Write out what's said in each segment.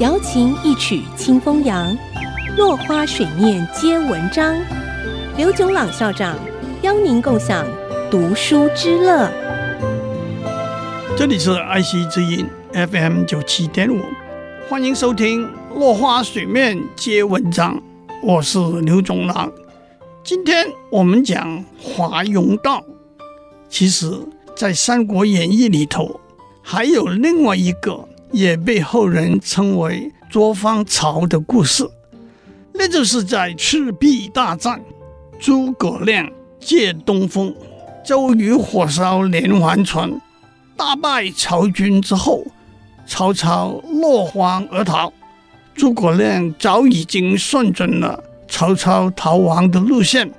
瑶琴一曲清风扬，落花水面皆文章。刘炯朗校长邀您共享读书之乐。这里是爱惜之音 FM 九七点五，欢迎收听《落花水面皆文章》，我是刘炯朗。今天我们讲华容道。其实，在《三国演义》里头，还有另外一个。也被后人称为捉方曹的故事，那就是在赤壁大战，诸葛亮借东风，周瑜火烧连环船，大败曹军之后，曹操落荒而逃。诸葛亮早已经算准了曹操逃亡的路线，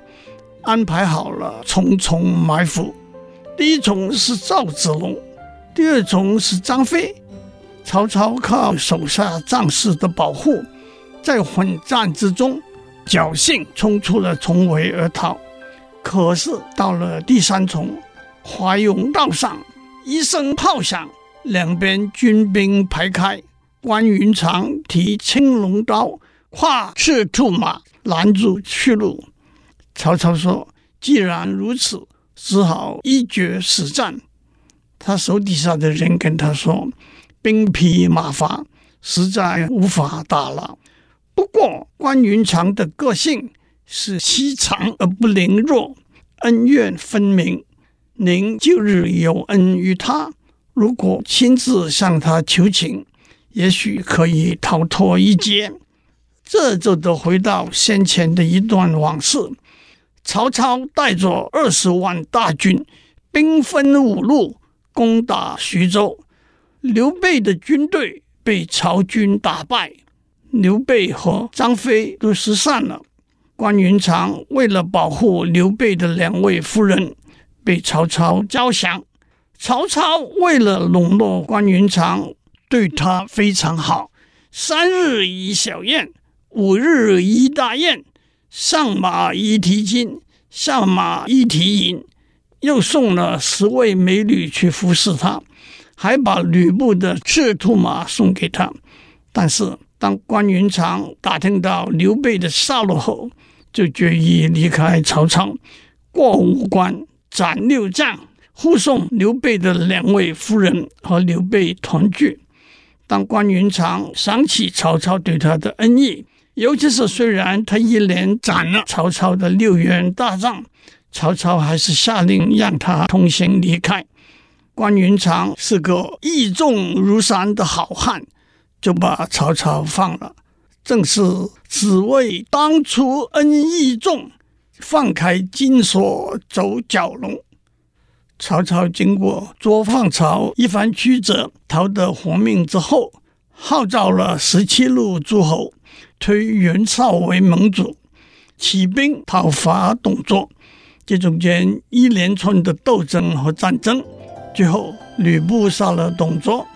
安排好了重重埋伏。第一重是赵子龙，第二重是张飞。曹操靠手下将士的保护，在混战之中侥幸冲出了重围而逃。可是到了第三重华容道上，一声炮响，两边军兵排开，关云长提青龙刀，跨赤兔马拦住去路。曹操说：“既然如此，只好一决死战。”他手底下的人跟他说。兵疲马乏，实在无法打了。不过关云长的个性是欺强而不凌弱，恩怨分明。您旧日有恩于他，如果亲自向他求情，也许可以逃脱一劫。这就得回到先前的一段往事：曹操带着二十万大军，兵分五路攻打徐州。刘备的军队被曹军打败，刘备和张飞都失散了。关云长为了保护刘备的两位夫人，被曹操招降。曹操为了笼络关云长，对他非常好。三日一小宴，五日一大宴，上马一提金，下马一提银，又送了十位美女去服侍他。还把吕布的赤兔马送给他，但是当关云长打听到刘备的下落后，就决意离开曹操，过五关斩六将，护送刘备的两位夫人和刘备团聚。当关云长想起曹操对他的恩义，尤其是虽然他一连斩了曹操的六员大将，曹操还是下令让他通行离开。关云长是个义重如山的好汉，就把曹操放了。正是只为当初恩义重，放开金锁走蛟龙。曹操经过捉放曹一番曲折，逃得活命之后，号召了十七路诸侯，推袁绍为盟主，起兵讨伐董卓。这中间一连串的斗争和战争。最后，吕布杀了董卓，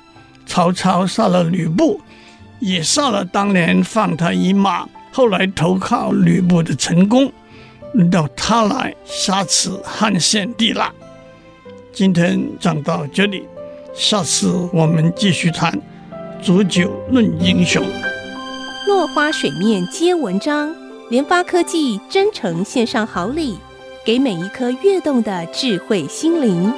曹操杀了吕布，也杀了当年放他一马，后来投靠吕布的陈宫，轮到他来杀死汉献帝了。今天讲到这里，下次我们继续谈煮酒论英雄。落花水面皆文章，联发科技真诚献上好礼，给每一颗跃动的智慧心灵。